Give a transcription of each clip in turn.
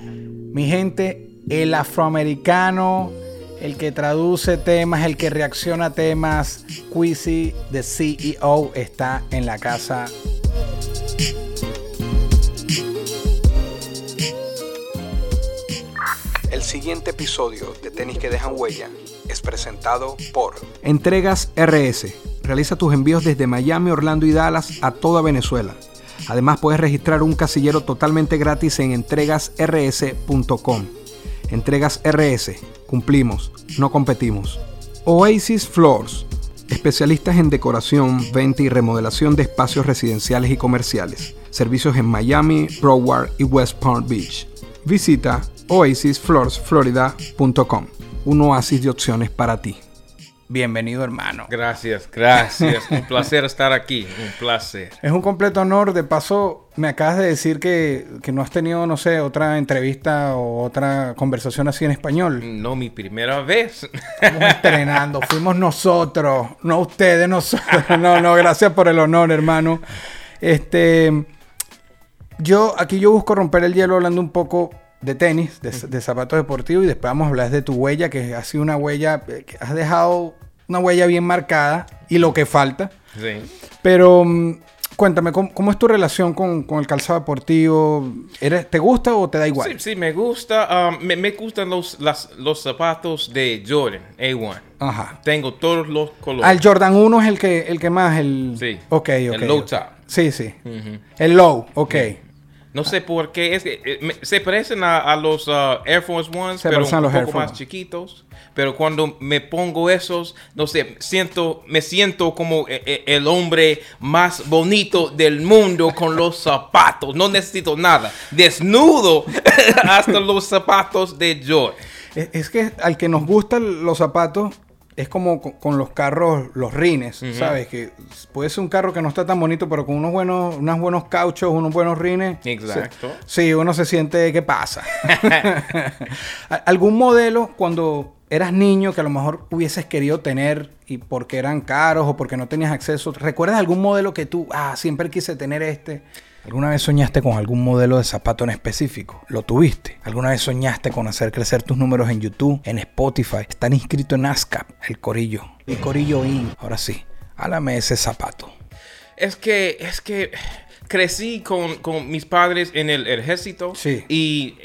Mi gente, el afroamericano, el que traduce temas, el que reacciona a temas, Quizzy, the CEO, está en la casa. El siguiente episodio de Tenis que dejan huella es presentado por Entregas RS. Realiza tus envíos desde Miami, Orlando y Dallas a toda Venezuela. Además puedes registrar un casillero totalmente gratis en entregasrs.com. Entregas RS. Cumplimos, no competimos. Oasis Floors. Especialistas en decoración, venta y remodelación de espacios residenciales y comerciales. Servicios en Miami, Broward y West Palm Beach. Visita oasisfloorsflorida.com. Un oasis de opciones para ti. Bienvenido, hermano. Gracias, gracias. un placer estar aquí, un placer. Es un completo honor. De paso, me acabas de decir que, que no has tenido, no sé, otra entrevista o otra conversación así en español. No mi primera vez. Estamos estrenando. Fuimos nosotros, no ustedes, nosotros. No, no, gracias por el honor, hermano. Este, yo, aquí yo busco romper el hielo hablando un poco de tenis, de, de zapatos deportivos y después vamos a hablar de tu huella, que ha sido una huella, eh, que has dejado una huella bien marcada y lo que falta. Sí. Pero mm, cuéntame, ¿cómo, cómo es tu relación con, con el calzado deportivo? ¿Eres, ¿Te gusta o te da igual? Sí, sí, me gusta. um, me, me gustan los, las- los zapatos de Jordan, A1. Ajá. Tengo todos los colores. El Jordan 1 es el que, el que más, el... Sí. Ok, ok. El low top. Sí, sí. Ujú. El low, ok. No sé por qué. Es que, eh, se parecen a, a los uh, Air Force Ones, Se pero un los Air poco más Force. chiquitos. Pero cuando me pongo esos, no sé, siento, me siento como eh, eh, el hombre más bonito del mundo con los zapatos. No necesito nada. Desnudo hasta los zapatos de. Es, es que al que nos gustan los zapatos es como con, con los carros, los rines, ¿sabes? Que puede ser un carro que no está tan bonito, pero con unos buenos, unos buenos cauchos, unos buenos rines. Exacto. se- sí, uno se siente, ¿qué pasa? ¿A- ¿Algún modelo cuando eras niño que a lo mejor hubieses querido tener y porque eran caros o porque no tenías acceso? ¿Recuerdas algún modelo que tú, ah, siempre quise tener este? ¿Alguna vez soñaste con algún modelo de zapato en específico? ¿Lo tuviste? ¿Alguna vez soñaste con hacer crecer tus números en YouTube, en Spotify? Están inscritos en ASCAP, el Corillo. El Corillo IN. Ahora sí, háblame ese zapato. Es que, es que crecí con, con mis padres en el ejército. Sí. Y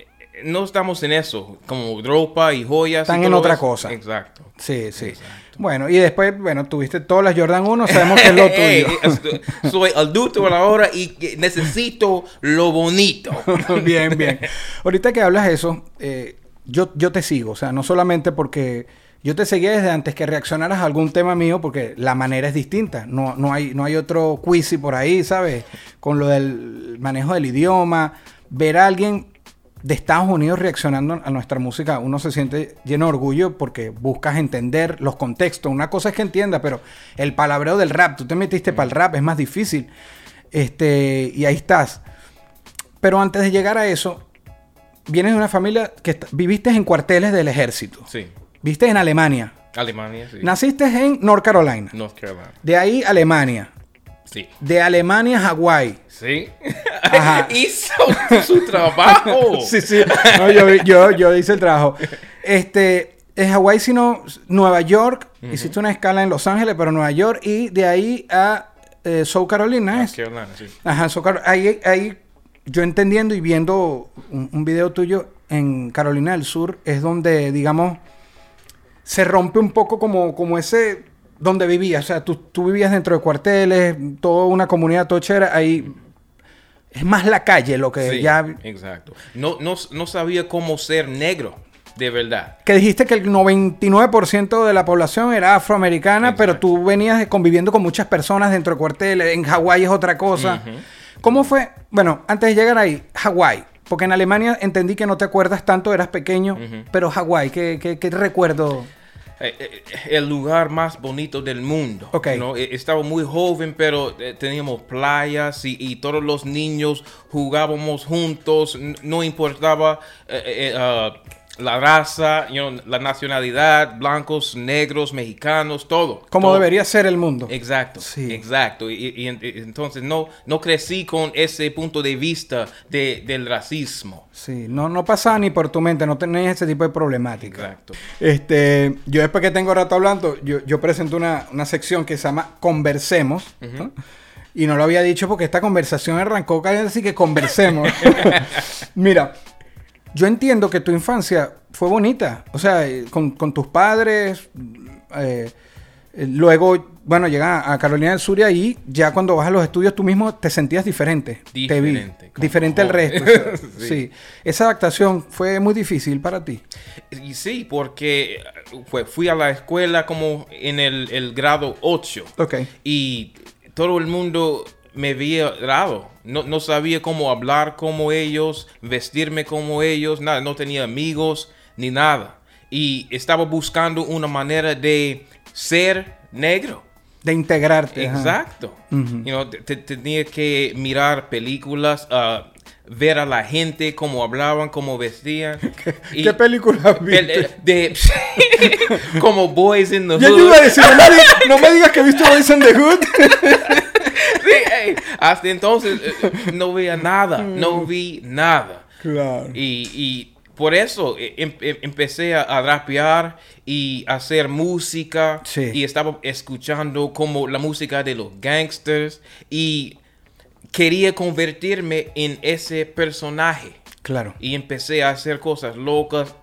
no estamos en eso, como ropa y joyas. y Están en otra eso. cosa. Exacto. Sí, sí. Bueno, y después, bueno, tuviste todas las Jordan 1, sabemos que es lo tuyo. soy adulto ahora y que necesito lo bonito. bien, bien. Ahorita que hablas eso, eh, yo, yo te sigo. O sea, no solamente porque yo te seguía desde antes que reaccionaras a algún tema mío, porque la manera es distinta. No, no, hay, no hay otro quizy por ahí, ¿sabes? Con lo del manejo del idioma. Ver a alguien de Estados Unidos reaccionando a nuestra música, uno se siente lleno de orgullo porque buscas entender los contextos. Una cosa es que entienda, pero el palabreo del rap, tú te metiste para el rap, es más difícil. Este, y ahí estás. Pero antes de llegar a eso, vienes de una familia que viviste en cuarteles del ejército. Sí. Viste en Alemania. Alemania, sí. Naciste en North Carolina. North Carolina. De ahí Alemania. Sí. De Alemania a Hawái. Sí. Ajá. Hizo su trabajo. Sí, sí. No, yo, yo, yo hice el trabajo. Este, en Hawái, sino Nueva York. Hiciste una escala en Los Ángeles, pero Nueva York. Y de ahí a eh, South Carolina. ¿es? Carolina, sí. Ajá, South Carolina. Ahí, ahí, yo entendiendo y viendo un, un video tuyo en Carolina del Sur, es donde, digamos, se rompe un poco como, como ese donde vivías. O sea, tú, tú vivías dentro de cuarteles, toda una comunidad tochera. Ahí es más la calle lo que Sí, ya. Exacto. No, no, no sabía cómo ser negro, de verdad. Que dijiste que el 99% de la población era afroamericana, pero tú venías conviviendo con muchas personas dentro de cuarteles. En Hawái es otra cosa. ¿Cómo fue? Bueno, antes de llegar ahí, Hawái. Porque en Alemania entendí que no te acuerdas tanto, eras pequeño, pero Hawái, ¿qué, qué, qué recuerdo? Eh, eh, el lugar más bonito del mundo. Ok. ¿no? Eh, Estaba muy joven, pero eh, teníamos playas y, y todos los niños jugábamos juntos. No importaba ah, la raza, you know, la nacionalidad, blancos, negros, mexicanos, todo. Como todo. debería ser el mundo. Exacto, Sí. exacto. Y, y- y en- y entonces no, no crecí con ese punto de vista de- del racismo. Sí, no, no pasaba ni por tu mente, no tenías ese tipo de problemática. Exacto. Este, yo después que tengo rato hablando, yo, yo presento una, una sección que se llama Conversemos. ¿no? Y no lo había dicho porque esta conversación arrancó casi así que conversemos. Mira, yo entiendo que tu infancia fue bonita. O sea, eh, con, con tus padres. eh, eh, luego, bueno, llegas a Carolina del Sur y ahí, ya cuando vas a los estudios, tú mismo te sentías diferente. Te vi. Diferente, Diferente al resto. o sea, Sí. sí. Esa adaptación fue muy difícil para ti. Y sí, porque fui a la escuela como en el, el grado 8 Ok. y todo el mundo me veía raro. No, no sabía cómo hablar como ellos, vestirme como ellos, nada. No tenía amigos ni nada. Y estaba buscando una manera de ser negro. De integrarte. Exacto. You know, te- te- tenía que mirar películas, ah, ver a la gente, cómo hablaban, cómo vestían. Y- ¿Qué película viste? eh, de, como Boys in the yo iba a decir, no me, di- no me digas que viste Boys in the Hood. Sí, hey, hasta entonces eh, no veía nada, no vi nada. claro. Y, y por eso eh, em- em- empecé a, a rapear y a hacer música. Sí. Y estaba escuchando como la música de los gangsters. Y quería convertirme en ese personaje. Claro. Y empecé a hacer cosas locas, eh,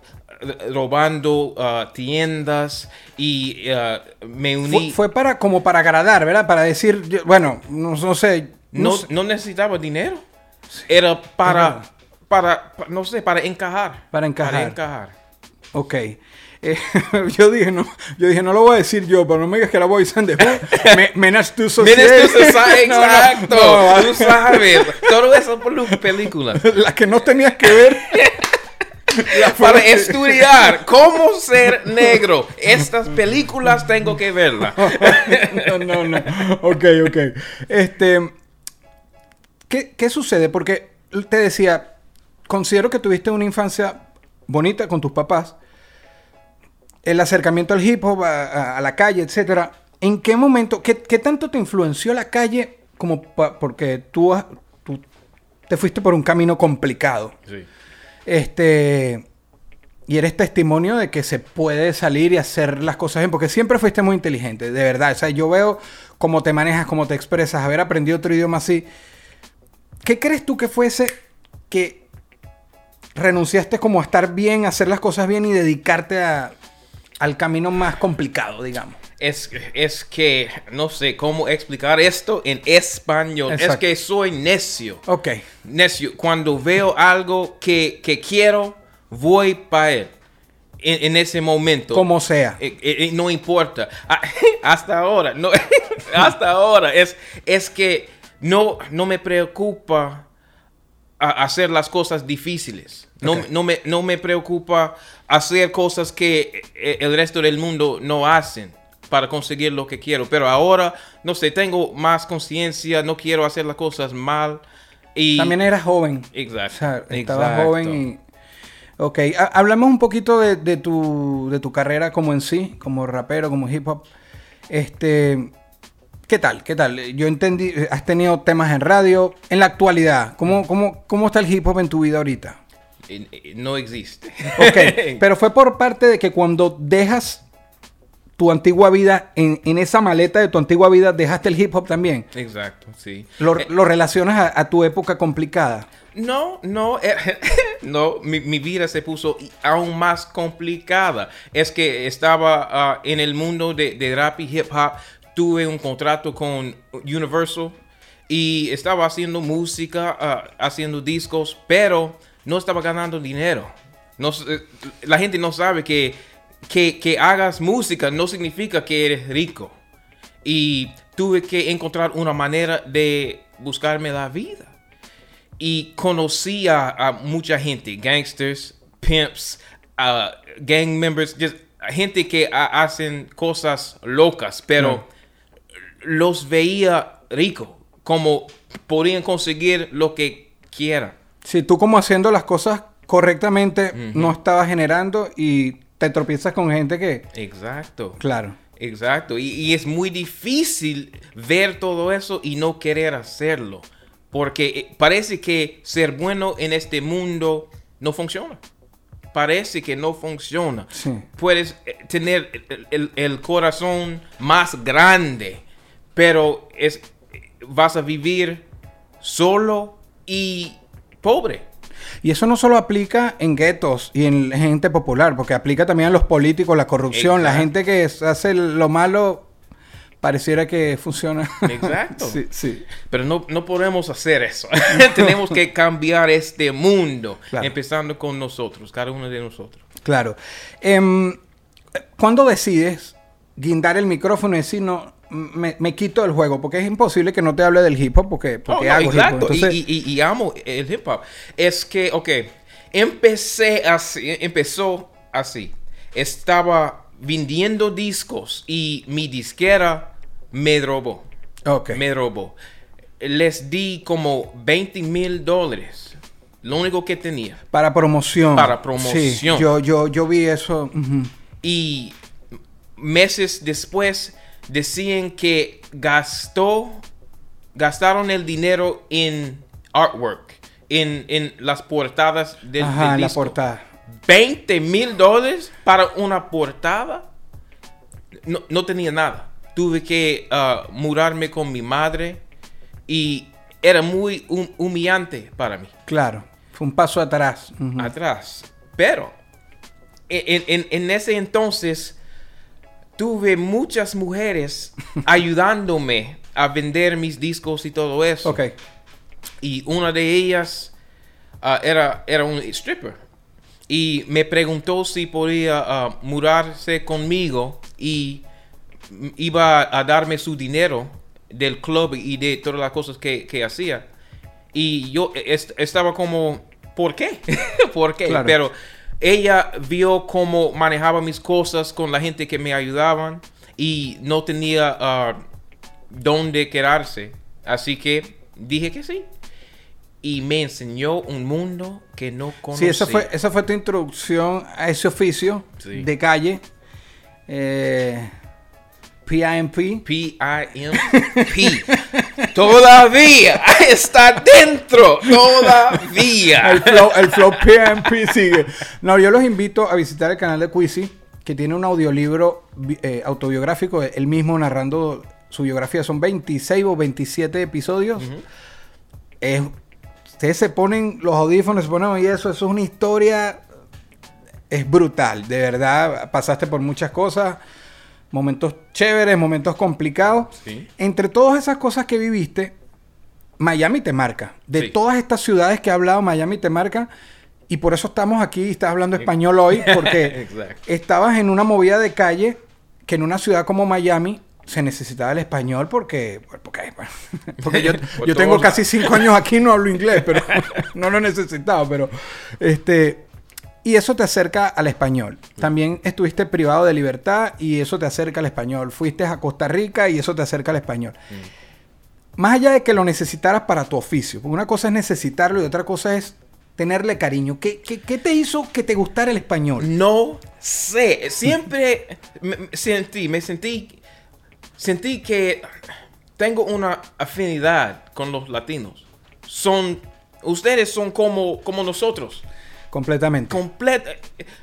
robando ah, tiendas. Y ah, me uní. Fue, fue para, como para agradar, ¿verdad? Para decir, bueno, no, no sé. No, no, sé. no necesitaba dinero. Era para, para, pa- no sé, para encajar. Para encajar. Para encajar. Ok. Eh, yo dije, no, yo dije, no lo voy a decir yo, pero no me digas que Boys in the Hood. Me, Menace to Society. Menace to Society, No, no, exacto. no, Tú sabes. Todo eso por las películas. la que no tenías que ver. Para estudiar cómo ser negro. Estas películas tengo que verlas. no, no, no. Ok, ok. Este. ¿qué, ¿Qué sucede? Porque te decía, considero que tuviste una infancia bonita con tus papás. El acercamiento al hip hop, a, a- a la calle, etcétera. ¿En qué momento, qué, qué tanto te influenció la calle como pa- porque tú, tú te fuiste por un camino complicado? Sí. Este. Y eres testimonio de que se puede salir y hacer las cosas bien, porque siempre fuiste muy inteligente, de verdad. O sea, yo veo cómo te manejas, cómo te expresas, haber aprendido otro idioma así. ¿Qué crees tú que fuese que renunciaste como a estar bien, a hacer las cosas bien y dedicarte a- al camino más complicado, digamos? Es, es que no sé cómo explicar esto en español. Es que soy necio. Ok. necio. Cuando veo algo que, que quiero, voy para él. En, en ese momento. Como sea. Eh, eh, eh, no importa. Ah, hasta ahora. No, hasta ahora. Es, es que no, no me preocupa a- hacer las cosas difíciles. No, no, me, no me preocupa hacer cosas que el resto del mundo no hacen para conseguir lo que quiero. Pero ahora, no sé, tengo más conciencia, no quiero hacer las cosas mal. Y También eras joven. Exacto. O sea, estabas exacto. joven y... Ok, ha- hablamos un poquito de, de tu, de tu carrera como en sí, como rapero, como hip hop. Este, ¿qué tal? ¿Qué tal? Yo entendí, has tenido temas en radio. En la actualidad, ¿cómo, cómo, cómo está el hip hop en tu vida ahorita? Eh, No existe. Ok, pero fue por parte de que cuando dejas tu antigua vida, en, en esa maleta de tu antigua vida, dejaste el hip hop también. Exacto, sí. Lo, Eh, lo relacionas a, a tu época complicada. No, no, eh, no, mi, mi vida se puso aún más complicada. Es que estaba ah, en el mundo de, de rap y hip hop, tuve un contrato con Universal y estaba haciendo música, ah, haciendo discos, pero no estaba ganando dinero. No, eh, la gente no sabe que, que, que hagas música no significa que eres rico. Y tuve que encontrar una manera de buscarme la vida. y conocí a, a mucha gente, gangsters, pimps, uh, gang members, just gente que ha- hacen cosas locas, pero los veía ricos, como podían conseguir lo que quieran. Si tú como haciendo las cosas correctamente no estabas generando y te tropiezas con gente que... Exacto. Claro. Exacto. Y, y es muy difícil ver todo eso y no querer hacerlo. Porque eh, parece que ser bueno en este mundo no funciona. Parece que no funciona. Sí. Puedes eh, tener el, el- el corazón más grande, pero es, vas a vivir solo y pobre. Y eso no solo aplica en guetos y en gente popular, porque aplica también a los políticos, la corrupción, la gente que hace lo malo, pareciera que funciona. Exacto. sí, sí. Pero no, no podemos hacer eso. Tenemos que cambiar este mundo, Claro. empezando con nosotros, cada uno de nosotros. Claro. Em, ¿Cuándo decides guindar el micrófono y decir, no, me, me quito del juego? Porque es imposible que no te hable del hip hop porque, porque no, hago hip hop. Entonces, y, y- y amo el hip hop. Es que, ok, empecé así, empezó así. Estaba vendiendo discos y mi disquera me robó. ok. Me robó. Les di como 20 mil dólares. Lo único que tenía. Para promoción. Para promoción. Sí, yo, yo, yo vi eso. Y meses después decían que gastó, gastaron el dinero en artwork, en, en las portadas del, Ajá, del la portada. 20 mil dólares para una portada. No, no tenía nada. Tuve que ah, mudarme con mi madre y era muy hum- humillante para mí Claro. Fue un paso atrás. Atrás. Pero en, en- en ese entonces tuve muchas mujeres ayudándome a vender mis discos y todo eso. Ok. Y una de ellas ah, era, era un stripper. Y me preguntó si podía ah, mudarse conmigo y iba a darme su dinero del club y de todas las cosas que, que hacía. Y yo est- estaba como, ¿por qué? ¿Por qué? Claro. Pero ella vio cómo manejaba mis cosas con la gente que me ayudaban y no tenía ah, dónde quedarse. Así que dije que sí. Y me enseñó un mundo que no Sí, conocía. esa fue, esa fue tu introducción a ese oficio Sí. de calle. Eh, PIMP. P-I-M-P. Todavía está dentro. Todavía. El flow, el flow PIMP sigue. No, yo los invito a visitar el canal de Quizzy, que tiene un audiolibro eh, autobiográfico, él mismo narrando su biografía. Son 26 o 27 episodios. Es- ustedes se ponen los audífonos, se ponen y eso, eso es una historia. Es brutal, de verdad. Pasaste por muchas cosas, momentos chéveres, momentos complicados. Sí. Entre todas esas cosas que viviste, Miami te marca. De Sí. todas estas ciudades que he hablado, Miami te marca. Y por eso estamos aquí y estás hablando español hoy, porque estabas en una movida de calle que en una ciudad como Miami se necesitaba el español porque, porque, yo, tengo casi cinco años aquí y no hablo inglés, pero no lo he necesitado, pero este y eso te acerca al español. También estuviste privado de libertad y eso te acerca al español. Fuiste a Costa Rica y eso te acerca al español. Más allá de que lo necesitaras para tu oficio, porque una cosa es necesitarlo y otra cosa es tenerle cariño. ¿Qué, qué, qué te hizo que te gustara el español? No sé. Siempre me, me sentí, me sentí, sentí que tengo una afinidad con los latinos. Son, ustedes son como, como nosotros. Completamente. Complet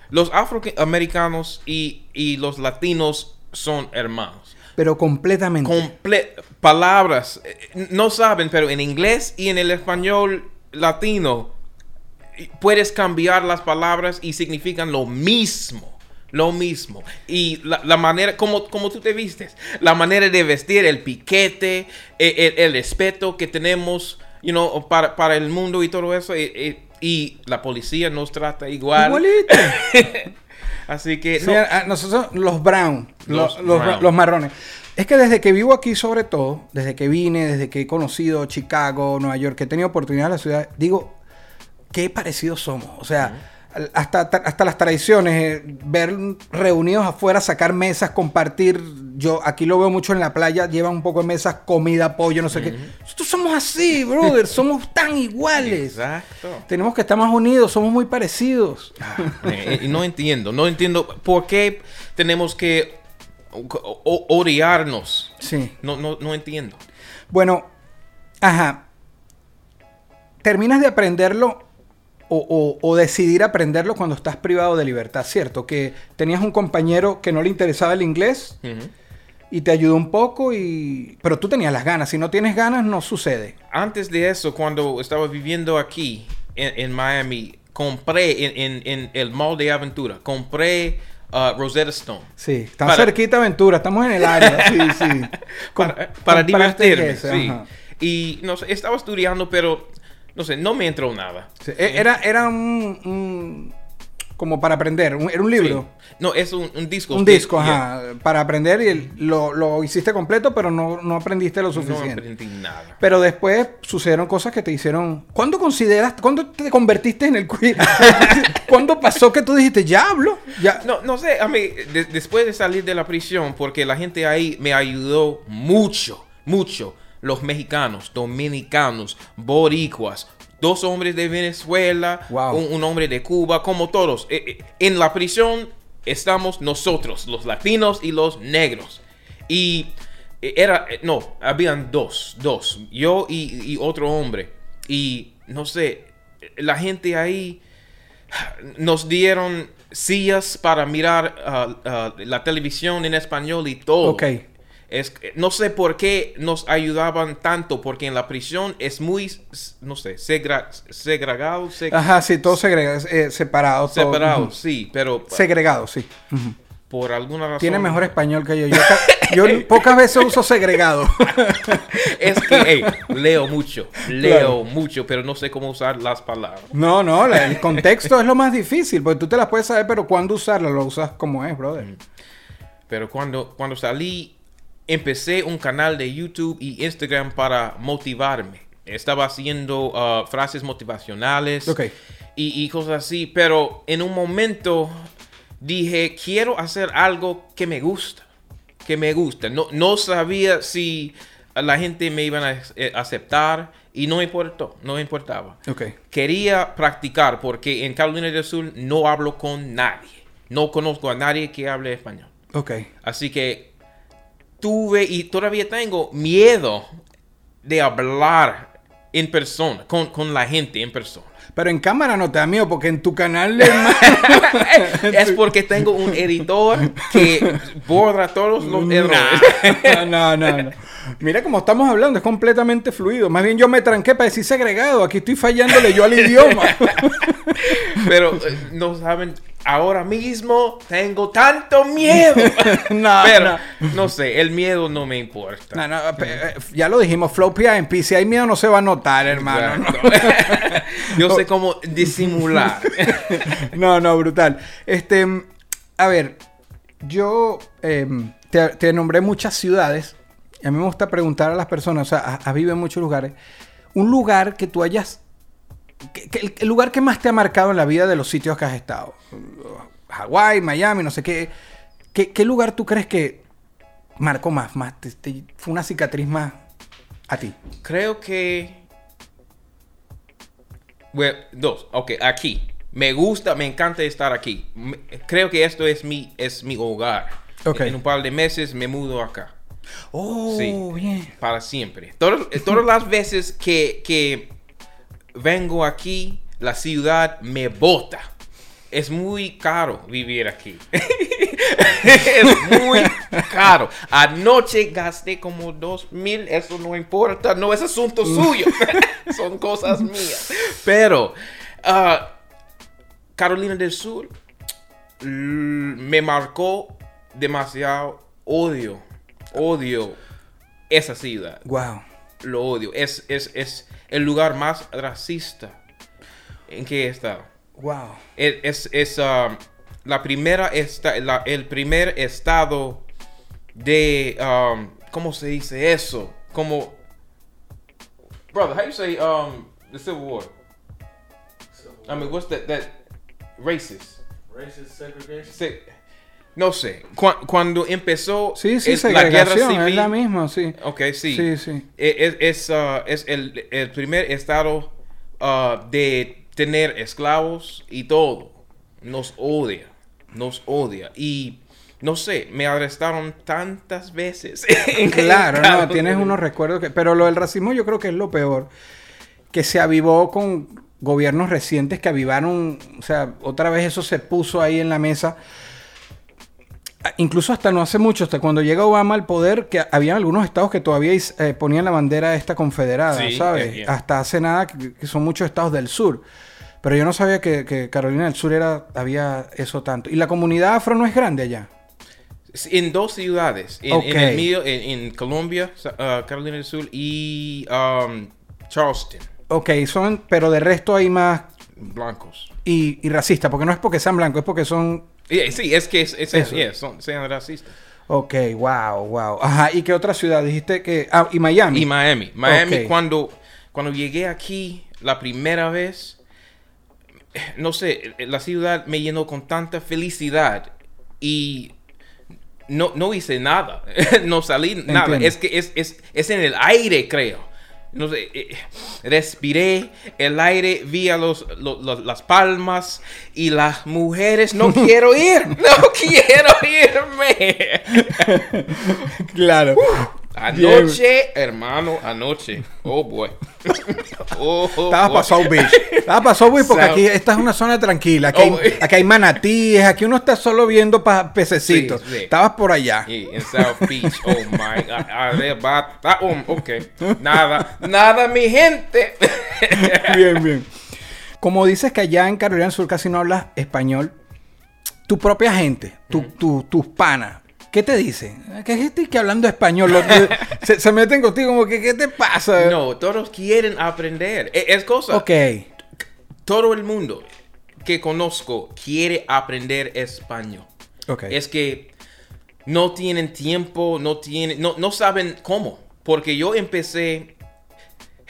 los afroamericanos y, y los latinos son hermanos. Pero completamente. Comple palabras, eh, no saben, pero en inglés y en el español latino puedes cambiar las palabras y significan lo mismo. Lo mismo. Y la, la manera, como, como tú te vistes, la manera de vestir, el piquete, eh, el, el respeto que tenemos, you know, para, para el mundo y todo eso. eh, eh, y la policía nos trata igual. Igualito. Así que no, nosotros, los brown, Los los, los, brown. los marrones. Es que desde que vivo aquí, sobre todo, desde que vine, desde que he conocido Chicago, Nueva York, que he tenido oportunidad en la ciudad, digo, qué parecidos somos. O sea, hasta, hasta las tradiciones, eh, ver reunidos afuera, sacar mesas, compartir. Yo aquí lo veo mucho en la playa, llevan un poco de mesas, comida, pollo, no sé qué. Nosotros somos así, brother, somos tan iguales. Exacto. Tenemos que estar más unidos, somos muy parecidos. Eh, y no entiendo, no entiendo por qué tenemos que odiarnos. Sí. No, no, no entiendo. Bueno, ajá. Terminas de aprenderlo o, o- o decidir aprenderlo cuando estás privado de libertad, ¿cierto? Que tenías un compañero que no le interesaba el inglés Ujú. y te ayudó un poco y... Pero tú tenías las ganas. Si no tienes ganas, no sucede. Antes de eso, cuando estaba viviendo aquí en, en Miami, compré en, en- en el mall de aventura, compré uh, Rosetta Stone. Sí, está Para- cerquita Aventura, estamos en el área. Sí, sí. Com- para, para divertirme. sí. ajá. Y no estaba estudiando, pero no sé, no me entró nada. Sí, e- Era, era un, un- como para aprender, un- era un libro. Sí. No, es un, un disco. Un que- disco, yeah, ajá, para aprender y lo, lo hiciste completo, pero no, no aprendiste lo No suficiente. aprendí nada. pero después sucedieron cosas que te hicieron... ¿Cuándo consideras, cuándo te convertiste en el queer? ¿Cuándo pasó que tú dijiste, ya hablo? Ya. No, no sé, a mí, de- después de salir de la prisión, porque la gente ahí me ayudó mucho, mucho. Los mexicanos, dominicanos, boricuas, dos hombres de Venezuela, Wow. un, un hombre de Cuba, como todos. Eh, eh, en la prisión estamos nosotros, los latinos y los negros. Y eh, era, no, habían dos, dos, yo y, y otro hombre. Y no sé, la gente ahí nos dieron sillas para mirar ah, ah, la televisión en español y todo. Es, no sé por qué nos ayudaban tanto, porque en la prisión es muy, no sé, segra- segregado, seg- Ajá, sí, todo segrega- eh, separado. todo. separado, Ujú. sí, pero Segregado, sí. Por alguna razón... Tiene mejor español que yo. Yo, ca- yo pocas veces uso segregado. Es que, hey, leo mucho, leo mucho, pero no sé cómo usar las palabras. no, no, el contexto es lo más difícil, porque tú te las puedes saber, pero cuándo usarla lo usas como es, brother. Pero cuando, cuando salí, empecé un canal de YouTube y Instagram para motivarme. Estaba haciendo ah, frases motivacionales Ok. y, y cosas así, pero en un momento dije, quiero hacer algo que me gusta, que me gusta. No, no sabía si la gente me iba a eh, aceptar y no me importó, no me importaba. Ok. Quería practicar porque en Carolina del Sur no hablo con nadie. No conozco a nadie que hable español. Ok. Así que tuve y todavía tengo miedo de hablar en persona, con, con la gente en persona. Pero en cámara no te da miedo, porque en tu canal, es porque tengo un editor que borra todos los errores. no, no, no. Mira cómo estamos hablando, es completamente fluido. Más bien yo me tranqué para decir segregado. Aquí estoy fallándole yo al idioma. Pero eh, no saben, ahora mismo tengo tanto miedo. no, Pero no. no sé, el miedo no me importa. No, no, pe- eh, ya lo dijimos, Flow PIMP, si hay miedo no se va a notar, hermano. Yo sé cómo disimular. No, no, brutal. Este, a ver, yo em, te, te nombré muchas ciudades. Y a mí me gusta preguntar a las personas, o sea, has has vivido en muchos lugares. Un lugar que tú hayas. El, lugar que más te ha marcado en la vida de los sitios que has estado. Hawái, Miami, no sé qué. ¿Qué, qué lugar tú crees que marcó más? más te- te- fue una cicatriz más a ti. Creo que. Bueno, dos. Ok, aquí. Me gusta, me encanta estar aquí. Me- creo que esto es mi, es mi hogar. Ok. En un par de meses me mudo acá. Oh, Sí. bien. Para siempre. Todas, todas las veces que, que vengo aquí, la ciudad me bota. Es muy caro vivir aquí. es muy caro. Anoche gasté como dos mil. Eso no importa. No es asunto suyo. Son cosas mías. Pero ah, Carolina del Sur l- me marcó demasiado odio. Odio esa ciudad Wow. lo odio. Es, es, es el lugar más racista en que he estado. Wow. Es, es, es, um, la primera esta, la- el primer estado de, um, ¿cómo se dice eso? Como, brother, how you say um, the Civil War? I mean, what's that, that racist? Racist segregation. Se- no sé, Cu- cuando empezó Sí, sí, es la guerra civil, es la misma, sí. Ok, sí. Sí, sí. E- Es, es, es el, el primer estado ah, de tener esclavos y todo. Nos odia. Nos odia. Y no sé, me arrestaron tantas veces. Claro, no, tienes uno. unos recuerdos que... Pero lo del racismo yo creo que es lo peor. Que se avivó con gobiernos recientes que avivaron... O sea, otra vez eso se puso ahí en la mesa. Incluso hasta no hace mucho, hasta cuando llega Obama al poder, que había algunos estados que todavía eh, ponían la bandera esta confederada, Sí, ¿sabes? Hasta hace nada, que, que son muchos estados del sur. Pero yo no sabía que, que Carolina del Sur era, había eso tanto. ¿Y la comunidad afro no es grande allá? En dos ciudades. En, el medio, en, en Colombia, ah, Carolina del Sur y um, Charleston. Ok, son, pero de resto hay más Blancos. y, y racistas, porque no es porque sean blancos, es porque son... Y- Sí, es que es, es- Eso. son, sean racistas. Ok, wow, wow. Ajá, ¿y qué otra ciudad? Dijiste que... Ah, y Miami. Y Miami. Miami, Ok. cuando, cuando llegué aquí la primera vez, no sé, la ciudad me llenó con tanta felicidad y no, no hice nada. no salí nada. Entiendo. Es que es, es, es en el aire, creo. No sé, eh, respiré el aire, vi a los, lo- lo- las palmas y las mujeres. No quiero ir, no quiero irme. Claro. Anoche, hermano, anoche. Oh, boy. Oh, Estaba boy. para South Beach. Estaba para South Beach porque aquí esta es una zona tranquila. Aquí, Oh, hay, aquí hay manatíes, aquí uno está solo viendo pa pececitos. Sí, sí. Estabas por allá. Sí, en South Beach. Oh, my God. Arrebata- oh, ok. Nada, nada, mi gente. Bien, bien. Como dices que allá en Carolina del Sur casi no hablas español, tu propia gente, tu- tu- tus panas, ¿qué te dicen? ¿Qué es este que hablando español? Se, se meten contigo como que, ¿qué te pasa? No, todos quieren aprender. E- Es cosa. Ok. Todo el mundo que conozco quiere aprender español. Ok. Es que no tienen tiempo, no tienen, no, no saben cómo. Porque yo empecé,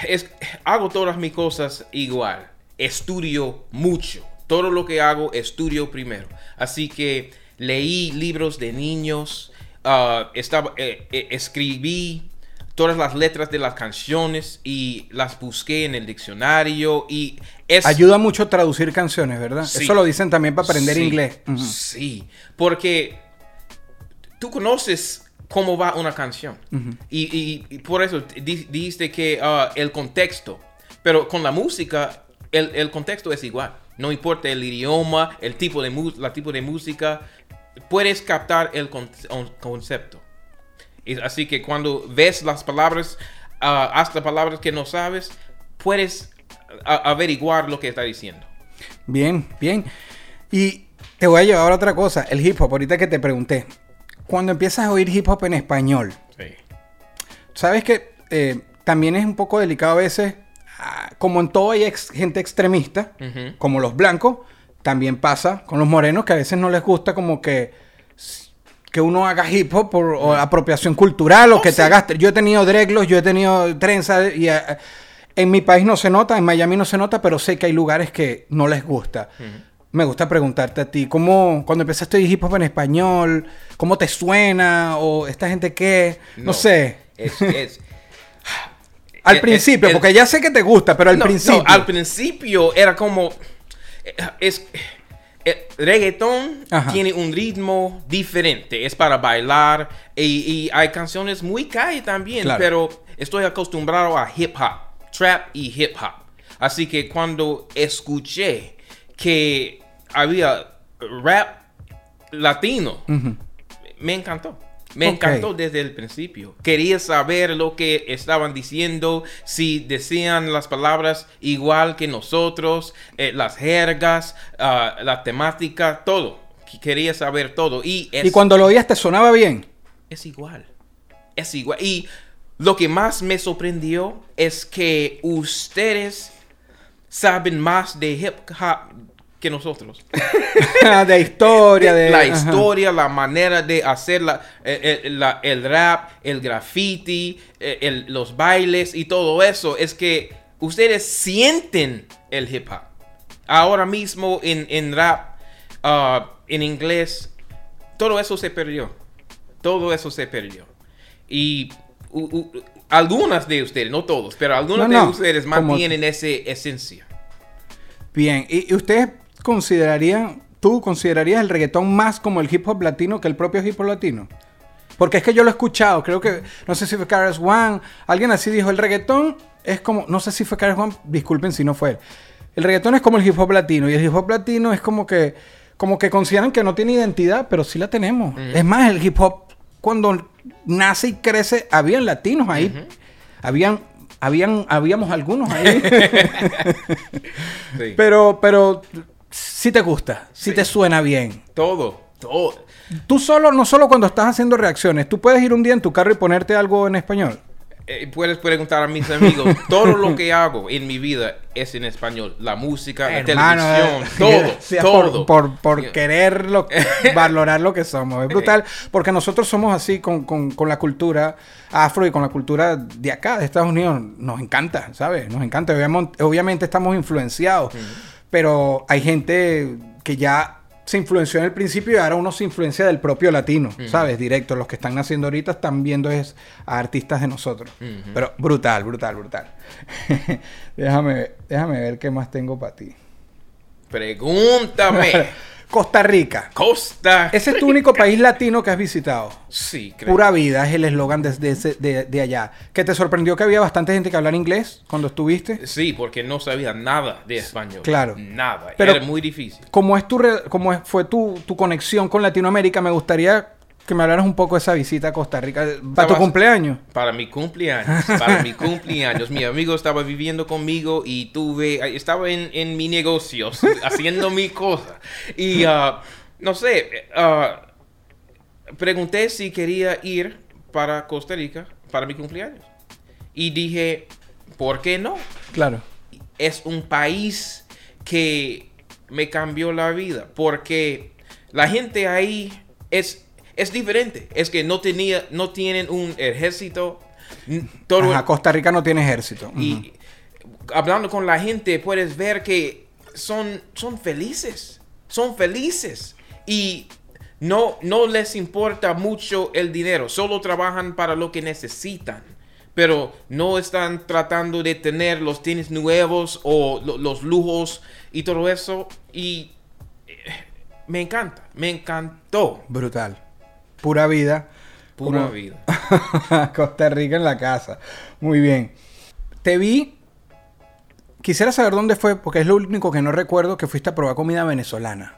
es- hago todas mis cosas igual. Estudio mucho. Todo lo que hago, estudio primero. Así que leí libros de niños, ah, estaba, eh, eh, escribí todas las letras de las canciones y las busqué en el diccionario y es... Ayuda mucho traducir canciones, ¿verdad? Sí. Eso lo dicen también para aprender Sí, inglés. Sí, porque tú conoces cómo va una canción. y, y- y por eso di- dijiste que ah, el contexto, pero con la música, el, el contexto es igual. No importa el idioma, el tipo de, mu- la tipo de música, puedes captar el concepto. Y así que cuando ves las palabras, ah, hasta palabras que no sabes, puedes ah, averiguar lo que está diciendo. Bien, bien. Y te voy a llevar a otra cosa, el hip hop, ahorita que te pregunté. Cuando empiezas a oír hip hop en español, sabes que eh, también es un poco delicado a veces, ah, como en todo hay ex- gente extremista, como los blancos, también pasa con los morenos que a veces no les gusta como que que uno haga hip hop por o apropiación cultural o que te hagas yo he tenido dreglos, yo he tenido trenzas y eh, en mi país no se nota, en Miami no se nota, pero sé que hay lugares que no les gusta. Me gusta preguntarte a ti, ¿cómo, cuando empezaste hip hop en español, cómo te suena? ¿O esta gente qué? No, sé. Es, es- Al el- principio, el- porque ya sé que te gusta, pero al No, no, principio. al principio era como. Eh, Es, el reggaetón Ajá. tiene un ritmo diferente. Es para bailar. Y, y hay canciones muy calle también. Claro. Pero estoy acostumbrado a hip hop, trap y hip hop. Así que cuando escuché que había rap latino, me encantó. Me encantó desde el principio. Quería saber lo que estaban diciendo, si decían las palabras igual que nosotros, eh, las jergas, ah, la temática, todo. Qu- Quería saber todo. Y es, y cuando lo oías te sonaba bien. es igual. Es igual. Y lo que más me sorprendió es que ustedes saben más de hip hop que nosotros. de historia, de... la ajá. historia, la manera de hacer la- eh, eh, la- el rap, el graffiti, eh, el- los bailes y todo eso. Es que ustedes sienten el hip hop. Ahora mismo en, en rap, ah, en inglés, todo eso se perdió. Todo eso se perdió. Y u- u- algunas de ustedes, no todos, pero algunas No, de ustedes como- mantienen esa esencia. Bien, ¿y y ustedes considerarían, tú considerarías el reggaetón más como el hip hop latino que el propio hip hop latino? Porque es que yo lo he escuchado, creo que, no sé si fue Carlos One, alguien así dijo, el reggaetón es como, no sé si fue Carlos One, disculpen si no fue. El reggaetón es como el hip hop latino y el hip hop latino es como que, como que consideran que no tiene identidad, pero sí la tenemos. Es más, el hip hop cuando nace y crece, habían latinos ahí, habían, habían, habíamos algunos ahí. Sí. Pero, pero si te gusta, si te suena bien. todo, todo. Tú solo, no solo cuando estás haciendo reacciones, tú puedes ir un día en tu carro y ponerte algo en español. Eh, puedes preguntar a mis amigos, todo lo que hago en mi vida es en español. La música, la televisión, eh, todo, todo. Por, por, por querer lo- valorar lo que somos. Es brutal, porque nosotros somos así con, con- con la cultura afro y con la cultura de acá, de Estados Unidos. Nos encanta, ¿sabes? Nos encanta. Obviamente, obviamente estamos influenciados, pero hay gente que ya se influenció en el principio y ahora uno se influencia del propio latino, ¿sabes? Directo. Los que están naciendo ahorita están viendo es a artistas de nosotros. Pero brutal, brutal, brutal. déjame, déjame ver qué más tengo para ti. Pregúntame. Costa Rica. Costa. Ese es tu único país latino que has visitado. Sí, creo. Pura vida es el eslogan desde ese- de, de allá. ¿Que te sorprendió que había bastante gente que hablaba inglés cuando estuviste? Sí, porque no sabía nada de español. Claro. Nada. Pero- Era muy difícil. ¿Cómo, es tu es- fue tu, tu conexión con Latinoamérica? Me gustaría que me hablaras un poco de esa visita a Costa Rica. ¿Para tu cumpleaños? Para mi cumpleaños, para mi cumpleaños, mi amigo estaba viviendo conmigo y tuve, estaba en, en mi negocio, haciendo mi cosa. Y, ah, no sé, ah, pregunté si quería ir para Costa Rica para mi cumpleaños. Y dije, ¿por qué no? Claro. es un país que me cambió la vida porque la gente ahí es, es diferente. Es que no, tenía, no tienen un ejército. Todo, Ajá, Costa Rica no tiene ejército. Y hablando con la gente puedes ver que son, son felices. Son felices. Y no, no les importa mucho el dinero. Solo trabajan para lo que necesitan. Pero no están tratando de tener los tenis nuevos o lo- los lujos y todo eso. Y eh, me encanta. Me encantó. Brutal. Pura vida. Pura vida. Costa Rica en la casa. Muy bien. Te vi. Quisiera saber dónde fue, porque es lo único que no recuerdo que fuiste a probar comida venezolana.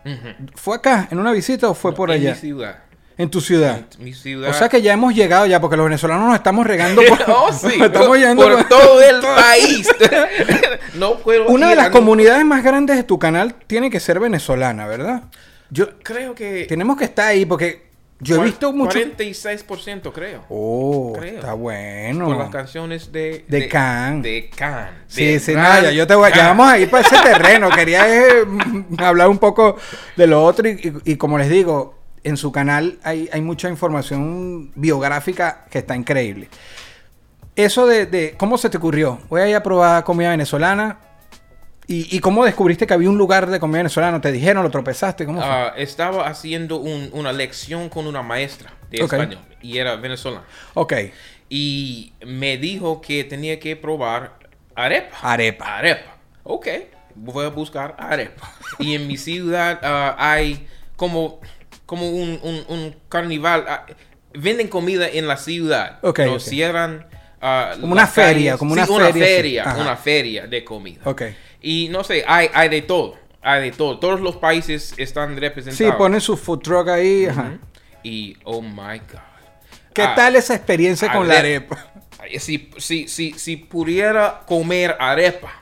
¿Fue acá, en una visita o fue por en allá? mi ciudad. En tu ciudad. En mi ciudad. O sea que ya hemos llegado ya, porque los venezolanos nos estamos regando por, oh, sí, nos estamos por, yendo por por- todo el país. no puedo Una de las comunidades más grandes de tu canal tiene que ser venezolana, ¿verdad? Yo Creo que tenemos que estar ahí porque yo he visto mucho. 46% creo. Oh, Creo. está bueno. Por las canciones de... De Can. De Can. Sí, de sí, nada, yo te voy, ya Can. vamos a ir para ese terreno. Quería eh, mm, hablar un poco de lo otro y, y- y como les digo, en su canal hay, hay mucha información biográfica que está increíble. Eso de, de- ¿cómo se te ocurrió? Voy a ir a probar comida venezolana. ¿Y, y cómo descubriste que había un lugar de comida venezolana? ¿Te dijeron, lo tropezaste? ¿Cómo fue? Ah, estaba haciendo un- una lección con una maestra de Ok. español y era venezolana. ok, Y me dijo que tenía que probar arepa. arepa. Arepa. Ok, voy a buscar arepa. Y en mi ciudad ah, hay como, como un, un- un carnival. ah, venden comida en la ciudad. Ok, Lo ok. cierran. Como una feria, como una Sí, feria, sí. feria. Ajá. Una feria de comida. Ok. Y no sé, hay, hay de todo. Hay de todo. Todos los países están representados. Sí, ponen su food truck ahí. ajá. Y, oh my God. ¿Qué Ah, tal esa experiencia con la arepa. Si, si, si, si pudiera comer arepa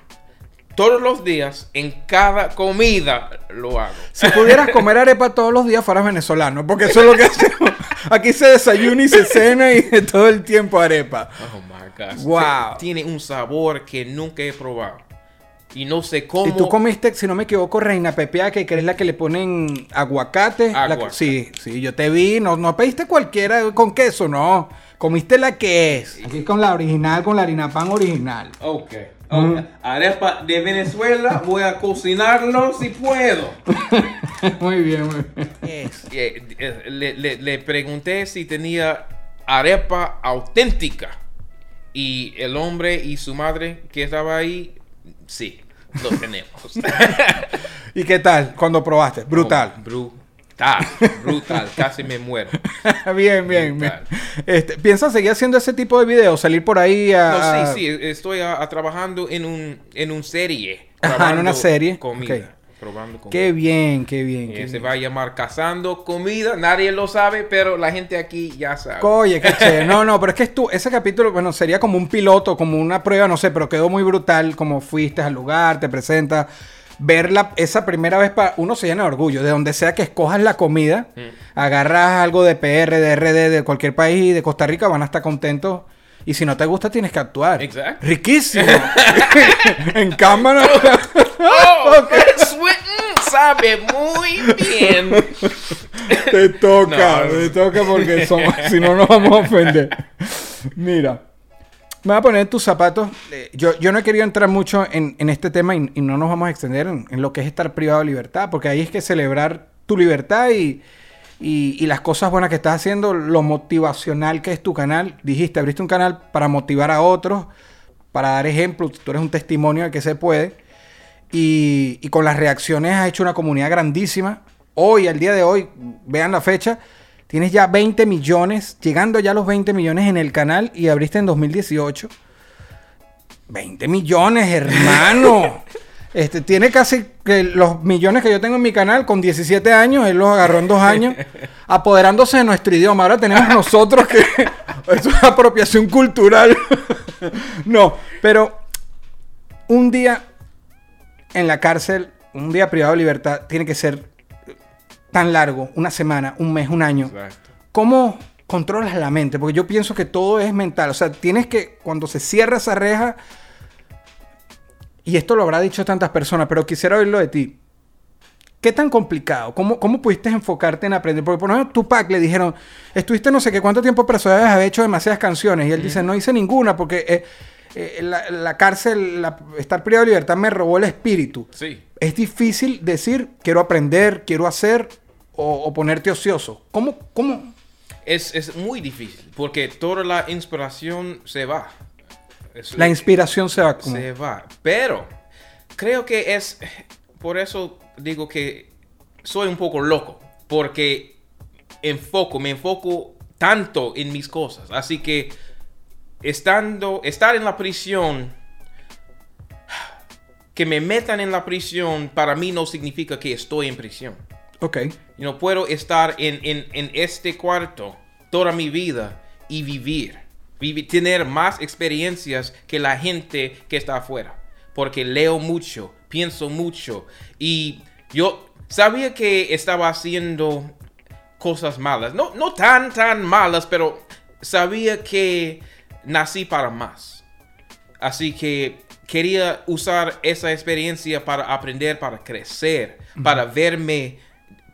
todos los días, en cada comida lo hago. Si pudieras comer arepa todos los días, fueras venezolano. Porque eso es lo que hacemos. Aquí se desayuna y se cena y todo el tiempo arepa. Oh my gosh. Wow. Tiene un sabor que nunca he probado. Y no sé cómo. Y tú comiste, si no me equivoco, reina pepea, que es la que le ponen aguacate. La Aguacate. sí, sí, yo te vi. No, no pediste cualquiera con queso, no. Comiste la que es. Aquí con la original, con la harina pan original. Ok. Ok. Arepa de Venezuela, voy a cocinarlo si puedo. muy bien, muy bien. Eh, le, le- le pregunté si tenía arepa auténtica. Y el hombre y su madre que estaba ahí, sí, lo tenemos. ¿Y qué tal cuando probaste? Brutal. Brutal, brutal. Casi me muero. bien, bien, bien. Este, ¿Piensas seguir haciendo ese tipo de videos? Salir por ahí a... No, a- sí, sí, estoy ah, trabajando en un, en un serie. Ajá, en una serie. Comida. Probando comida. Qué bien, qué bien. Eh, qué se bien. va a llamar Cazando Comida. Nadie lo sabe, pero la gente aquí ya sabe. Oye, qué chévere. No, no, pero es que es tú, ese capítulo, bueno, sería como un piloto, como una prueba, no sé, pero quedó muy brutal, como fuiste al lugar, te presentas. Verla esa primera vez, para uno se llena de orgullo, de donde sea que escojas la comida, agarras algo de PR, de RD, de cualquier país, de Costa Rica, van a estar contentos. Y si no te gusta, tienes que actuar. Exacto. Riquísimo. en cámara. ¡Oh! Swinton sabe muy bien. Te toca, No. te toca porque somos, si no nos vamos a ofender. Mira, me voy a poner tus zapatos. Eh, Yo, yo no he querido entrar mucho en, en este tema y, y no nos vamos a extender en, en lo que es estar privado de libertad, porque ahí es que celebrar tu libertad y, y- las cosas buenas que estás haciendo, lo motivacional que es tu canal. Dijiste, abriste un canal para motivar a otros, para dar ejemplos, tú eres un testimonio de que se puede. Y, y con las reacciones has hecho una comunidad grandísima. Hoy, al día de hoy, vean la fecha, tienes ya 20 millones, llegando ya a los 20 millones en el canal y abriste en 2018. 20 millones, hermano. Este, tiene casi que los millones que yo tengo en mi canal con 17 años, él los agarró en dos años, apoderándose de nuestro idioma. Ahora tenemos nosotros que... Es apropiación cultural. no, pero un día en la cárcel, un día privado de libertad, tiene que ser tan largo, una semana, un mes, un año. Exacto. ¿Cómo controlas la mente? Porque yo pienso que todo es mental. O sea, tienes que, cuando se cierra esa reja, y esto lo habrá dicho tantas personas, pero quisiera oírlo de ti. ¿Qué tan complicado? ¿Cómo, ¿Cómo pudiste enfocarte en aprender? Porque por ejemplo, Tupac le dijeron, estuviste no sé qué cuánto tiempo preso, debes haber hecho demasiadas canciones. Y él dice, no hice ninguna porque eh, eh, la, la cárcel, la- estar privado de libertad me robó el espíritu. Sí. Es difícil decir, quiero aprender, quiero hacer, o, o ponerte ocioso. ¿Cómo, cómo? Es, es muy difícil porque toda la inspiración se va. La inspiración se va como... se va. Pero creo que es por eso digo que soy un poco loco porque enfoco, me enfoco tanto en mis cosas, así que estando estar en la prisión que me metan en la prisión para mí no significa que estoy en prisión. Ok. Yo no puedo estar en, en- en este cuarto toda mi vida y vivir. Tener más experiencias que la gente que está afuera. Porque leo mucho, pienso mucho. Y yo sabía que estaba haciendo cosas malas. No, no tan, tan malas, pero sabía que nací para más. Así que quería usar esa experiencia para aprender, para crecer, para verme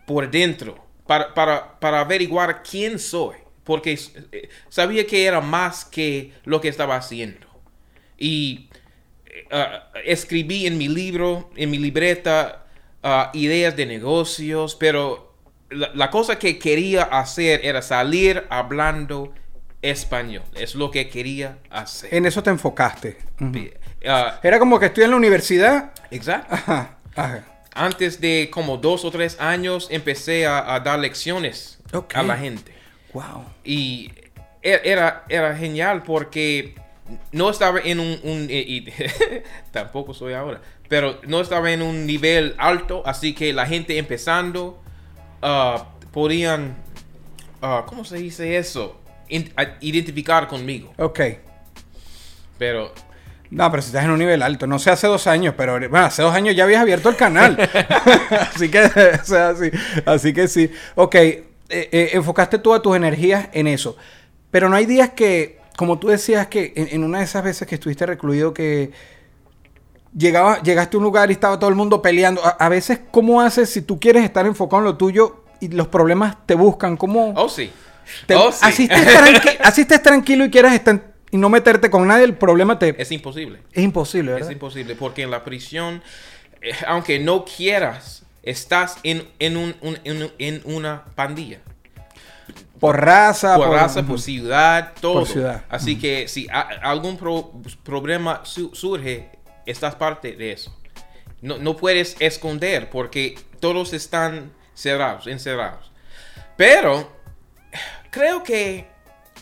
por dentro, para, para, para averiguar quién soy. Porque eh, sabía que era más que lo que estaba haciendo. Y ah, escribí en mi libro, en mi libreta, ah, ideas de negocios, pero la, la cosa que quería hacer era salir hablando español. Es lo que quería hacer. En eso te enfocaste. Ah, Era como que estoy en la universidad. exacto. Ajá. Ajá. Antes de como dos o tres años empecé a, a dar lecciones a la gente. Wow. Y e- era, era genial porque no estaba en un... un- y, y tampoco soy ahora. Pero no estaba en un nivel alto. Así que la gente empezando ah, podían... ah, ¿Cómo se dice eso? In- a- identificar conmigo. Ok. Pero No, pero si estás en un nivel alto, no sé hace dos años, pero bueno, hace dos años ya habías abierto el canal. así que, o sea, sí, así que sí. Ok, eh, eh, enfocaste todas tus energías en eso. Pero no hay días que, como tú decías, que en, en una de esas veces que estuviste recluido, que llegaba, llegaste a un lugar y estaba todo el mundo peleando. A, a veces, ¿cómo haces si tú quieres estar enfocado en lo tuyo y los problemas te buscan? ¿Cómo? Oh, sí. te- oh, sí. así, estés tranqui- así estés tranquilo y quieras estar y no meterte con nadie, el problema te... Es imposible. es imposible, ¿verdad? Es imposible porque en la prisión, eh, aunque no quieras, estás en, en, un, un- en, un- en una pandilla. por raza, por raza, por ciudad, todo. Por ciudad. Así que si a- algún pro- problema su- surge, estás parte de eso. No, no puedes esconder porque todos están cerrados, encerrados. Pero creo que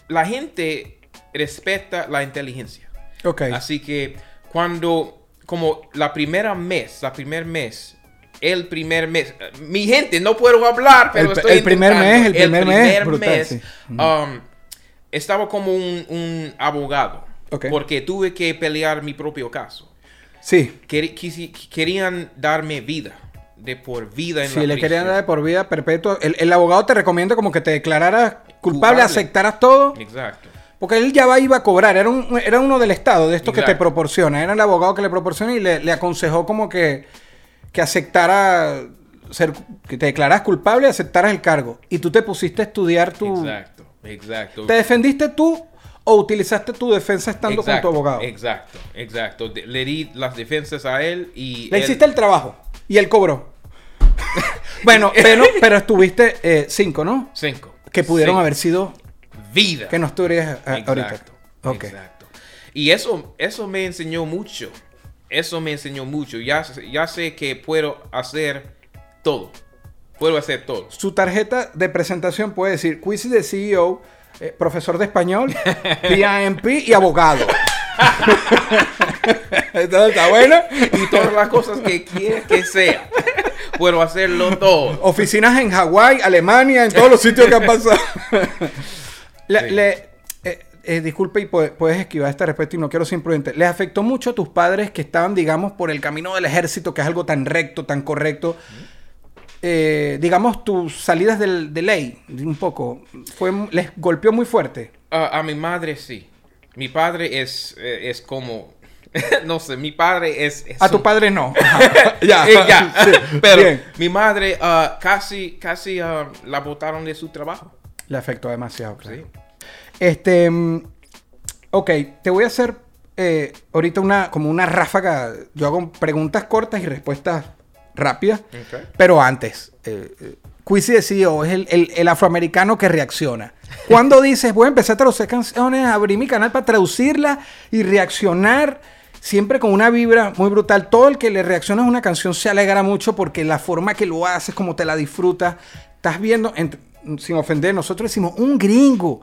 la gente respeta la inteligencia. Ok. Así que cuando, como la primera mes, la primer mes, el primer mes, mi gente, no puedo hablar, pero El- estoy el primer mes, el primer mes, brutal, sí. um, estaba como un, un abogado, Ok. porque tuve que pelear mi propio caso. Sí. Quisi- querían darme vida, de por vida en la le querían dar de por vida perpetua, el, el abogado te recomienda como que te declararas culpable, Culpable. aceptaras todo. Exacto. Porque él ya va, iba a cobrar, era, un, era uno del Estado, de estos que te Exacto. proporciona. Era el abogado que le proporciona y le, le aconsejó como que, que aceptara, ser, que te declaras culpable y aceptaras el cargo. Y tú te pusiste a estudiar tu... Exacto, exacto. ¿Te defendiste tú o utilizaste tu defensa estando con tu abogado? Exacto, exacto. De- le di las defensas a él y... Le él- hiciste el trabajo y él cobró. bueno, pero, pero estuviste eh, cinco, ¿no? Cinco. Que pudieron Cinco. haber sido Vida. que no estuvieras a- ahorita. Exacto. Ok. Exacto. Y eso, eso me enseñó mucho. Eso me enseñó mucho. Ya, ya sé que puedo hacer todo. Puedo hacer todo. Su tarjeta de presentación puede decir Quiz de CEO, eh, profesor de español, PIMP y abogado. Entonces, está buena. Y todas las cosas que quieras que sea. puedo hacerlo todo. Oficinas en Hawái, Alemania, en todos los sitios que han pasado. Le- Sí. le- eh, disculpe y puede- puedes esquivar esta respuesta y no quiero ser imprudente. ¿Les afectó mucho a tus padres que estaban, digamos, por el camino del ejército, que es algo tan recto, tan correcto? Eh, digamos, tus salidas del- de ley, un poco, fue, ¿les golpeó muy fuerte? A mi madre sí. Mi padre es, eh, es como... no sé, mi padre es... es A tu padre no. Ya. Ya. Sí, Pero bien. mi madre ah, casi, casi ah, la botaron de su trabajo. Le afectó demasiado, claro. Sí. Este, mm, ok, te voy a hacer eh, ahorita una, como una ráfaga. Yo hago preguntas cortas y respuestas rápidas. Pero antes, eh, eh, Quizzy de CEO es el, el- el afroamericano que reacciona. Cuando dices, voy a empezar a traducir canciones, abrí mi canal para traducirla y reaccionar siempre con una vibra muy brutal. Todo el que le reacciona a una canción se alegra mucho porque la forma que lo haces, como te la disfrutas, estás viendo, ent- sin ofender, nosotros decimos, un gringo.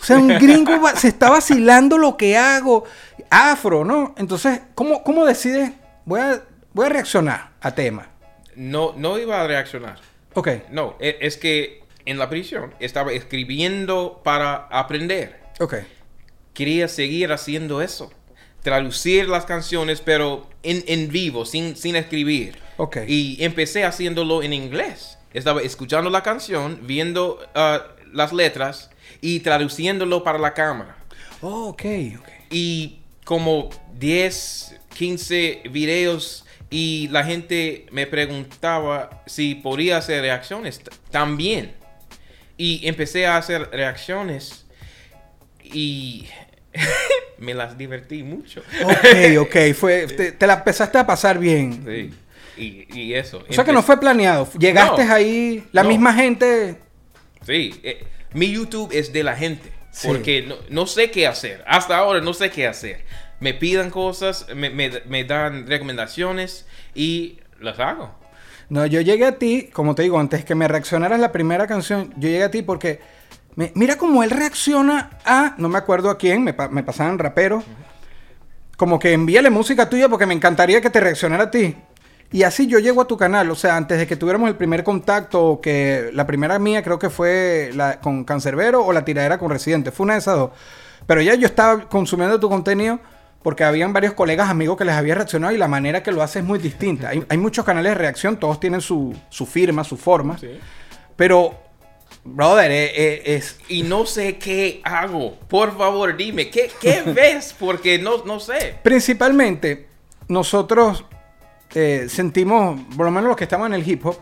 O sea, un gringo se está vacilando lo que hago. Afro, ¿no? Entonces, ¿cómo, cómo decides? Voy a, voy a reaccionar a tema. No, no iba a reaccionar. Ok. No, e- es que en la prisión estaba escribiendo para aprender. Ok. Quería seguir haciendo eso. Traducir las canciones, pero en, en vivo, sin, sin escribir. Ok. Y empecé haciéndolo en inglés. Estaba escuchando la canción, viendo ah, las letras y traduciéndolo para la cámara. Oh, ok, ok. y como 10, 15 videos y la gente me preguntaba si podía hacer reacciones también. Y empecé a hacer reacciones y me las divertí mucho. Ok, ok. Fue, te, te la empezaste a pasar bien. Sí. Y, y eso. O sea que no fue planeado. Llegaste No. ahí, la No. misma gente. Sí, eh, mi YouTube es de la gente. Sí. Porque no, no sé qué hacer. Hasta ahora no sé qué hacer. Me pidan cosas, me, me- me dan recomendaciones y las hago. No, yo llegué a ti, como te digo, antes que me reaccionaras la primera canción, yo llegué a ti porque me- mira cómo él reacciona a, no me acuerdo a quién, me, me pasaban raperos, como que envíale música tuya porque me encantaría que te reaccionara a ti. Y así yo llego a tu canal, o sea, antes de que tuviéramos el primer contacto, que la primera mía creo que fue la con Cancerbero o la tiradera con Residente, fue una de esas dos. Pero ya yo estaba consumiendo tu contenido porque habían varios colegas, amigos que les había reaccionado y la manera que lo hace es muy distinta. Hay, hay muchos canales de reacción, todos tienen su, su firma, su forma. Pero, brother, eh, eh, es... Y no sé qué hago. Por favor, dime, ¿qué, qué ves? Porque no, no sé. Principalmente, nosotros eh, sentimos, por lo menos los que estamos en el hip hop,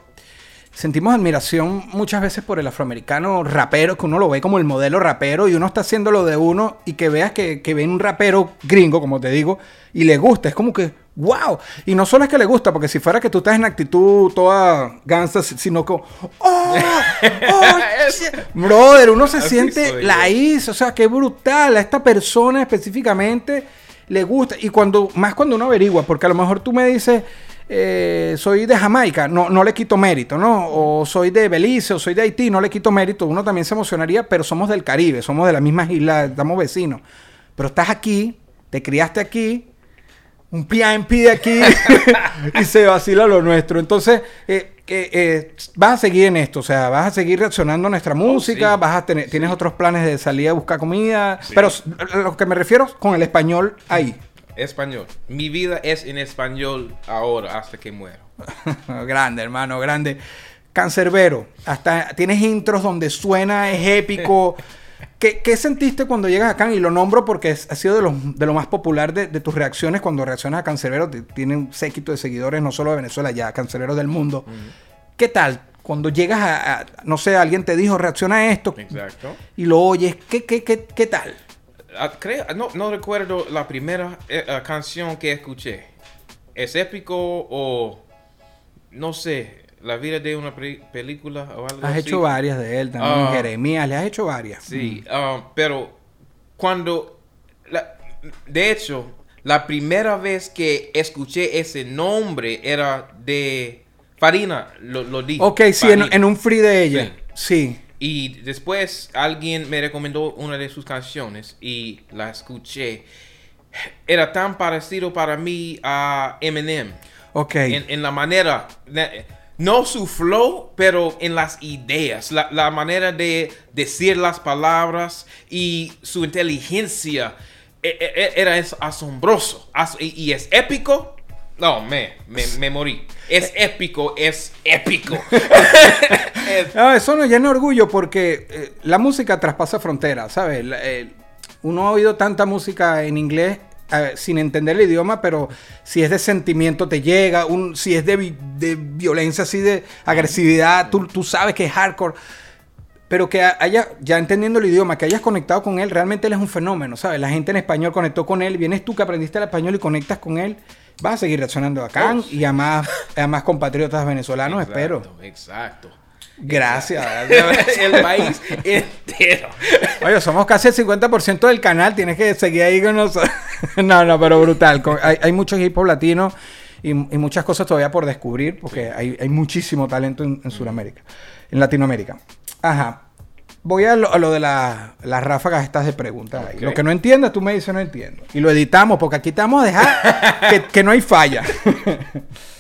sentimos admiración muchas veces por el afroamericano rapero, que uno lo ve como el modelo rapero y uno está haciendo lo de uno y que veas que, que ven un rapero gringo, como te digo, y le gusta. Es como que, wow. Y no solo es que le gusta, porque si fuera que tú estás en actitud toda gansa, sino como, oh, oh, shit". brother, uno se Así siente la hizo, o sea, qué brutal. A esta persona específicamente le gusta. Y cuando, más cuando uno averigua, porque a lo mejor tú me dices, eh, soy de Jamaica, no, no le quito mérito, ¿no? O soy de Belice, o soy de Haití, no le quito mérito. Uno también se emocionaría, pero somos del Caribe, somos de las mismas islas, estamos vecinos. Pero estás aquí, te criaste aquí, un PIMP de aquí y se vacila lo nuestro. Entonces, eh, eh, eh, vas a seguir en esto, o sea, vas a seguir reaccionando a nuestra música, sí. vas a tener, tienes otros planes de salir a buscar comida, pero a lo que me refiero con el español ahí. Español. Mi vida es en español ahora hasta que muero. grande, hermano, grande. Cancerbero, hasta tienes intros donde suena, es épico. ¿Qué, qué sentiste cuando llegas acá? Y lo nombro porque es- ha sido de lo, de lo más popular de, de tus reacciones cuando reaccionas a Cancerbero. Tiene un séquito de seguidores, no solo de Venezuela, ya Cancerbero del mundo. ¿Qué tal? Cuando llegas a, a- no sé, alguien te dijo, reacciona a esto, Exacto. y lo oyes, ¿qué, qué, qué, qué tal? Ah, no, no recuerdo la primera eh, canción que escuché. ¿Es épico o no sé, la vida de una película o algo Has así? hecho varias de él también, Ah. Jeremías, le has hecho varias. Sí, ah, pero cuando, la- de hecho, la primera vez que escuché ese nombre era de Farina, lo, lo dijo. Ok, sí, en, un free de ella. Sí. Y después alguien me recomendó una de sus canciones y la escuché. Era tan parecido para mí a Eminem. Ok. En, en la manera, no su flow, pero en las ideas, la, la manera de decir las palabras y su inteligencia. E- e- e- Era es asombroso. As- y, es épico. No, me, me, me morí. Es épico, es épico. No, eso nos llena orgullo porque eh, la música traspasa fronteras, ¿sabes? Eh, uno ha oído tanta música en inglés eh, sin entender el idioma, pero si es de sentimiento te llega, un, si es de, de violencia, así de agresividad, tú, tú sabes que es hardcore. Pero que haya, ya entendiendo el idioma, que hayas conectado con él, realmente él es un fenómeno, ¿sabes? La gente en español conectó con él, vienes tú que aprendiste el español y conectas con él, vas a seguir reaccionando acá Oh. y a más, a más compatriotas venezolanos, espero. Exacto. Gracias. el país entero. Oye, somos casi el 50% del canal, tienes que seguir ahí con nosotros. no, no, pero brutal. Hay, hay mucho hip hop latino y, y muchas cosas todavía por descubrir, porque hay, hay muchísimo talento en, en Sudamérica, en Latinoamérica. Ajá. Voy a lo, a lo de la- las ráfagas estas de preguntas. ahí. Ok. Lo que no entiendas, tú me dices no entiendo. Y lo editamos, porque aquí estamos a dejar que, que no hay falla.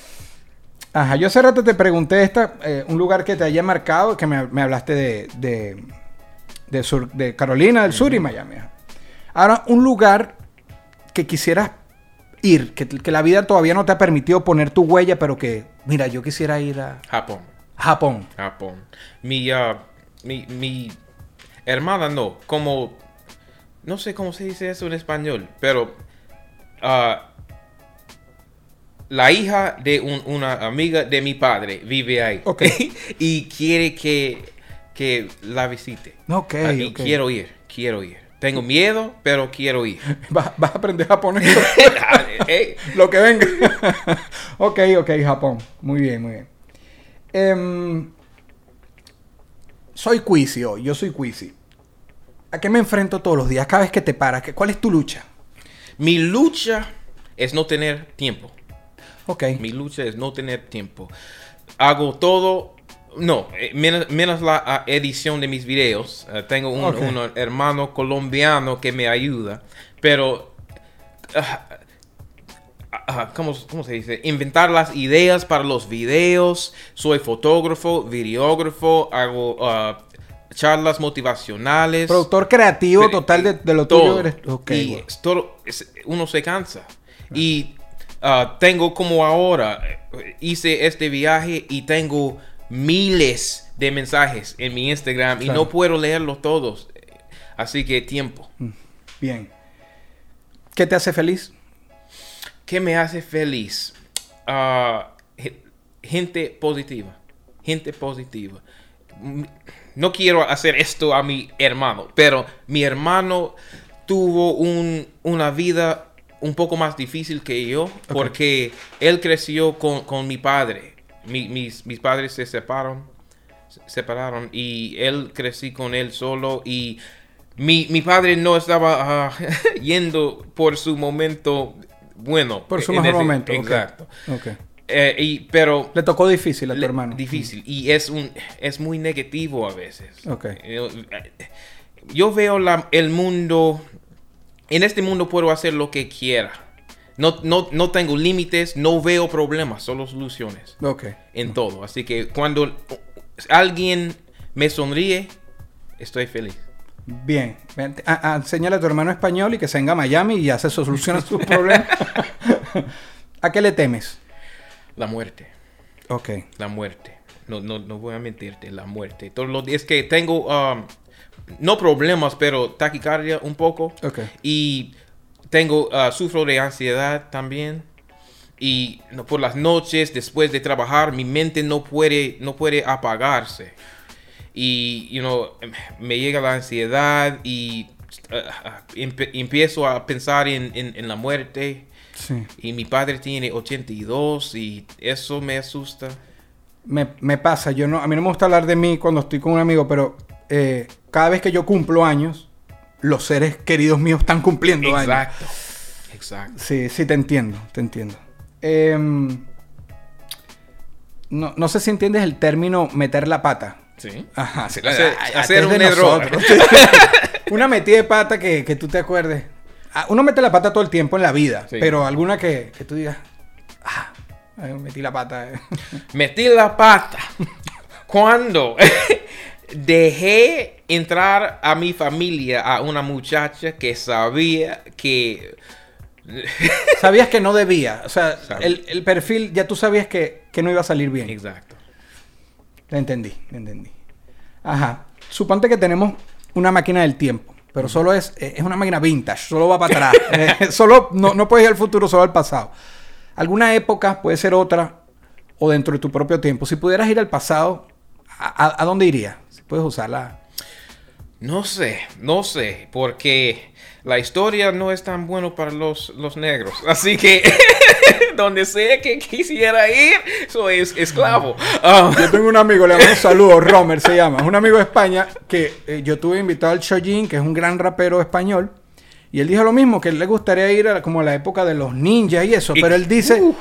Ajá, yo hace rato te pregunté esta, eh, un lugar que te haya marcado, que me, me hablaste de, de, de sur- de Carolina del Sur y Miami. Ahora, un lugar que quisieras ir, que, que la vida todavía no te ha permitido poner tu huella, pero que, mira, yo quisiera ir a Japón. Japón. Japón. Mi, ah, mi, mi hermana no, como, no sé cómo se dice eso en español, pero ah, la hija de un- una amiga de mi padre vive ahí. Ok. y quiere que, que la visite. Ok, y quiero ir, quiero ir. Tengo miedo, pero quiero ir. Vas, vas a aprender japonés. Lo que venga. ok, ok, Japón. Muy bien, muy bien. Em, soy Quisi hoy, yo soy Quisi. ¿A qué me enfrento todos los días? Cada vez que te paras, ¿qué- ¿cuál es tu lucha? mi lucha es no tener tiempo. Ok. Mi lucha es no tener tiempo. Hago todo, no, eh, menos, menos la ah, edición de mis videos. Eh, tengo un, hermano colombiano que me ayuda, pero... ah, ah, ¿cómo, cómo se dice? Inventar las ideas para los videos. Soy fotógrafo, videógrafo, hago ah, charlas motivacionales. Productor creativo total de, de lo todo. tuyo. Eres, y todo- uno se cansa. Y ah, tengo como ahora, eh, hice este viaje y tengo miles de mensajes en mi Instagram y no puedo leerlos todos. Así que tiempo. Bien. ¿Qué te hace feliz? ¿Qué me hace feliz? Ah, ge- gente positiva. Gente positiva. Mm, No quiero hacer esto a mi hermano, pero mi hermano tuvo un- una vida un poco más difícil que yo porque él creció con, con mi padre. Mi- mis, mis padres se separaron, se separaron y él crecí con él solo y mi, mi padre no estaba ah, yendo por su momento bueno. Por su mejor ese- momento. Exacto. Ok. Eh, y, pero Le tocó difícil a tu le- hermano. Difícil. Y es un es muy negativo a veces. Yo, yo veo la- el mundo. En este mundo puedo hacer lo que quiera. No, no, no tengo límites, no veo problemas, solo soluciones Ok. en todo. Así que cuando alguien me sonríe, estoy feliz. Bien. A- a- enséñale a tu hermano español y que se venga a Miami y ya se soluciona sus problemas. ¿A qué le temes? La muerte. Ok. La muerte. No, no, no voy a mentirte, la muerte. Todos los días que tengo, um, no problemas, pero taquicardia un poco. Ok. Y tengo, uh, sufro de ansiedad también. Y por las noches, después de trabajar, mi mente no puede, no puede apagarse. Y, you know, me llega la ansiedad y uh, empiezo a pensar en, en- en la muerte. Sí. Y mi padre tiene 82 y eso me asusta. Me, me pasa, yo no, a mí no me gusta hablar de mí cuando estoy con un amigo, pero eh, cada vez que yo cumplo años, los seres queridos míos están cumpliendo años. Exacto. Exacto. Sí, sí, te entiendo, te entiendo. Em, no, no sé si entiendes el término meter la pata. Sí. Ajá, sí, Hacer- hacer un. Una metida de pata que, que tú te acuerdes. Ah, Uno mete la pata todo el tiempo en la vida, Sí. pero alguna que, que tú digas, ah, metí la pata. eh". Metí la pata cuando dejé entrar a mi familia a una muchacha que sabía que Sabías que no debía. O sea, el, el perfil ya tú sabías que, que no iba a salir bien. exacto Te entendí, te entendí. Ajá. Suponte que tenemos una máquina del tiempo, pero solo es, eh, es una máquina vintage, solo va para atrás. Eh, solo no, no puedes ir al futuro, solo al pasado. Alguna época puede ser otra o dentro de tu propio tiempo. Si pudieras ir al pasado, ¿a, a- a dónde irías? Puedes usarla. no sé no sé porque la historia no es tan bueno para los, los negros así que donde sea que quisiera ir soy es- esclavo Yo tengo un amigo, le damos un saludo, Romer se llama. Es un amigo de España que eh, yo tuve invitado al Shojin, que es un gran rapero español. Y él dijo lo mismo, que él le gustaría ir a, como a la época de los ninjas y eso. Y- Pero él dice, él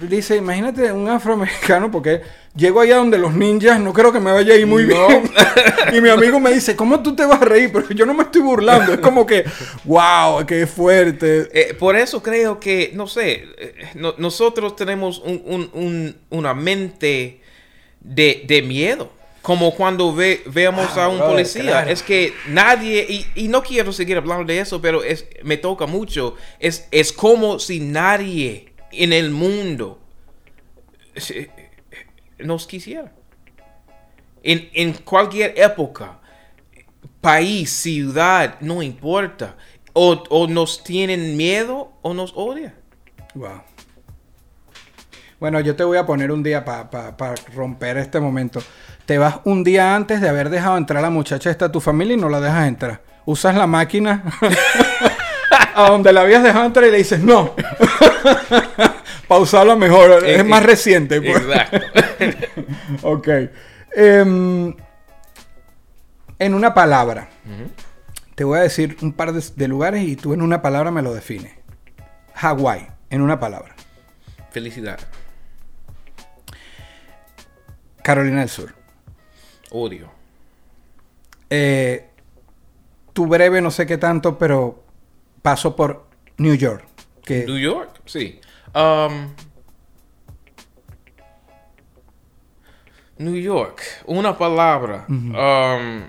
dice, imagínate un afroamericano, porque llego allá donde los ninjas, no creo que me vaya a ir muy No. bien. y mi amigo me dice, ¿cómo tú te vas a reír? Pero yo no me estoy burlando. Es como que, wow, qué fuerte. Eh, por eso creo que, no sé, eh, no- nosotros tenemos un- un- un- una mente de, de miedo. Como cuando ve, veamos Ah, a un brother, policía. claro. Es que nadie, y, y no quiero seguir hablando de eso, pero es, me toca mucho. Es, es como si nadie en el mundo nos quisiera. En, en cualquier época, país, ciudad, no importa. O, o nos tienen miedo o nos odian. Wow. Bueno, yo te voy a poner un día para romper este momento. Te vas un día antes de haber dejado entrar a la muchacha esta a tu familia y no la dejas entrar. Usas la máquina a donde la habías dejado entrar y le dices no. Pausarla mejor. Es Eh, más eh, reciente. pues. Exacto. ok. Em, en una palabra. Te voy a decir un par de, de lugares y tú en una palabra me lo defines. Hawái, en una palabra. Felicidad. Carolina del Sur. Odio. Eh, tu breve, no sé qué tanto, pero paso por New York. Que, New York, sí. Um, New York, una palabra. Um,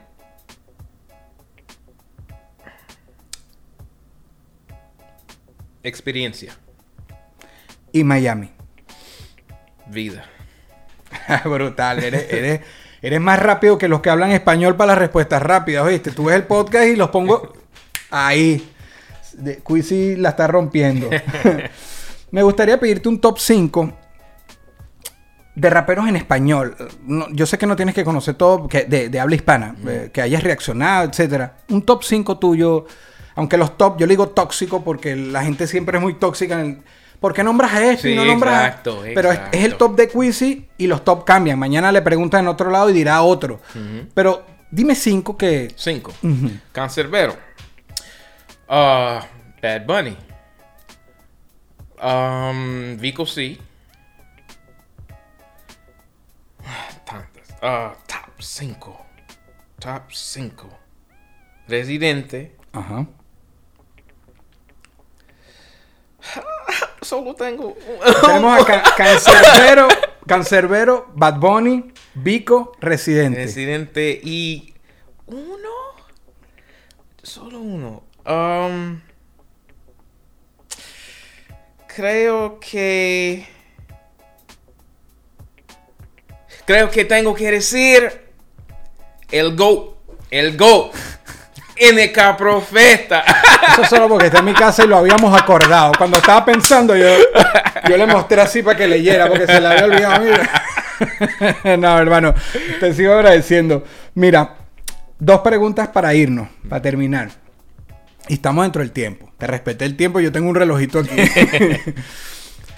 experiencia, y Miami. vida. Brutal, eres, eres, eres más rápido que los que hablan español para las respuestas rápidas, ¿oíste? Tú ves el podcast y los pongo ahí. De, la está rompiendo. Me gustaría pedirte un top 5 de raperos en español. No, yo sé que no tienes que conocer todo que, de, de habla hispana, eh, que hayas reaccionado, etcétera. Un top 5 tuyo, aunque los top, yo le digo tóxico porque la gente siempre es muy tóxica en el- ¿Por qué nombras a este y no nombras a- exacto, Pero es, es el top de Quizzy y los top cambian. Mañana le preguntan en otro lado y dirá otro. Pero dime cinco que... Cinco. Ujú. Cancerbero. Ah, Bad Bunny. Um, Vico C. Tantas. Ah, top 5. Top 5. Residente. Ajá. Solo tengo. Tenemos a Ca- Cancerbero, Cancerbero, Bad Bunny, Vico, Residente. Residente y. ¿Uno? Solo uno. Um, creo que. Creo que tengo que decir. El Go. El Go. NK Profeta. Eso solo porque está en mi casa y lo habíamos acordado. Cuando estaba pensando, yo, yo le mostré así para que leyera, porque se le había olvidado. Mira. no, hermano, te sigo agradeciendo. Mira, dos preguntas para irnos, para terminar. Y estamos dentro del tiempo. Te respeté el tiempo, yo tengo un relojito aquí.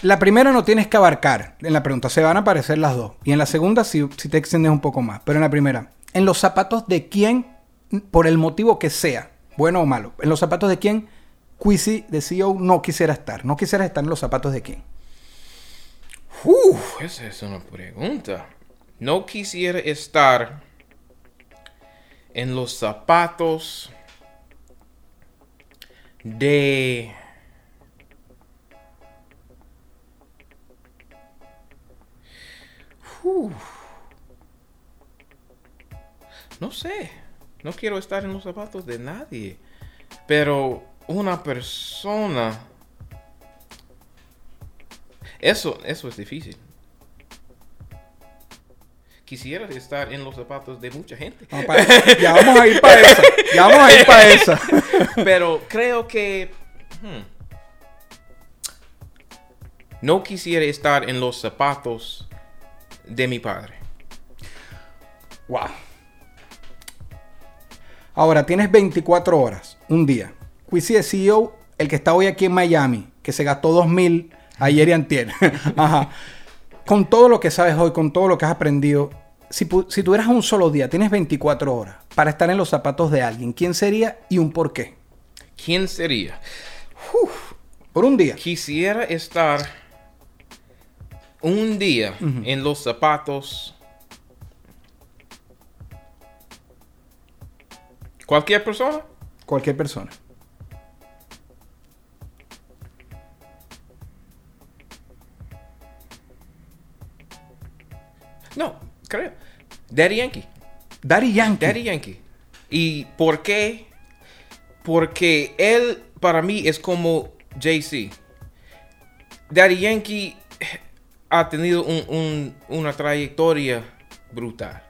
la primera no tienes que abarcar. En la pregunta se van a aparecer las dos. Y en la segunda sí te extiendes un poco más. Pero en la primera, ¿en los zapatos de quién, por el motivo que sea, bueno o malo, en los zapatos de quién Quizzy de CEO no quisiera estar? No quisiera estar en los zapatos de quién. Uf, esa es una pregunta. No quisiera estar en los zapatos de... No sé. No quiero estar en los zapatos de nadie. Pero una persona... Eso, eso es difícil. Quisiera estar en los zapatos de mucha gente. Ya vamos a ir para esa. Ya vamos a ir para esa. Pero creo que... hmm, no quisiera estar en los zapatos de mi padre. Wow. Ahora, tienes 24 horas, un día. Quizzy es CEO, el que está hoy aquí en Miami, que se gastó 2000 ayer y antier. Ajá. Con todo lo que sabes hoy, con todo lo que has aprendido, si, si tuvieras un solo día, tienes 24 horas para estar en los zapatos de alguien, ¿quién sería y un por qué? ¿Quién sería? Por un día. Quisiera estar un día en los zapatos. ¿Cualquier persona? Cualquier persona. No, creo. Daddy Yankee. Daddy Yankee. Daddy Yankee. ¿Y por qué? Porque él para mí es como Jay-Z. Daddy Yankee ha tenido un- un- una trayectoria brutal.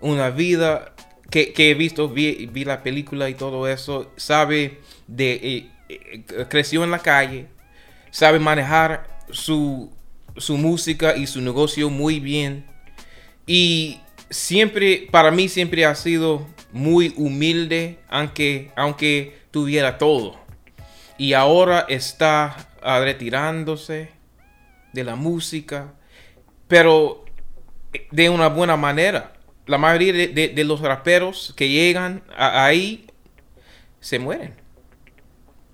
Una vida que, que he visto, vi, vi la película y todo eso. Sabe de... eh, eh, creció en la calle. Sabe manejar su, su música y su negocio muy bien. Y siempre, para mí siempre ha sido muy humilde, aunque, aunque tuviera todo. Y ahora está retirándose de la música, pero de una buena manera. La mayoría de, los raperos que llegan ahí se mueren.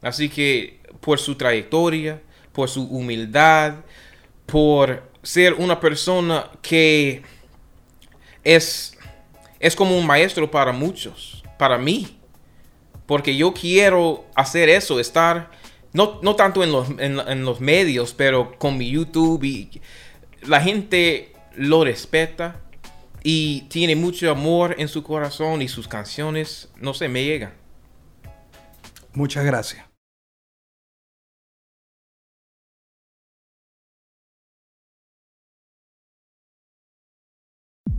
Así que por su trayectoria, por su humildad, por ser una persona que es, es como un maestro para muchos, para mí. Porque yo quiero hacer eso, estar, no, no tanto en los, en, los medios, pero con mi YouTube y la gente lo respeta y tiene mucho amor en su corazón y sus canciones, no sé, me llegan. Muchas gracias.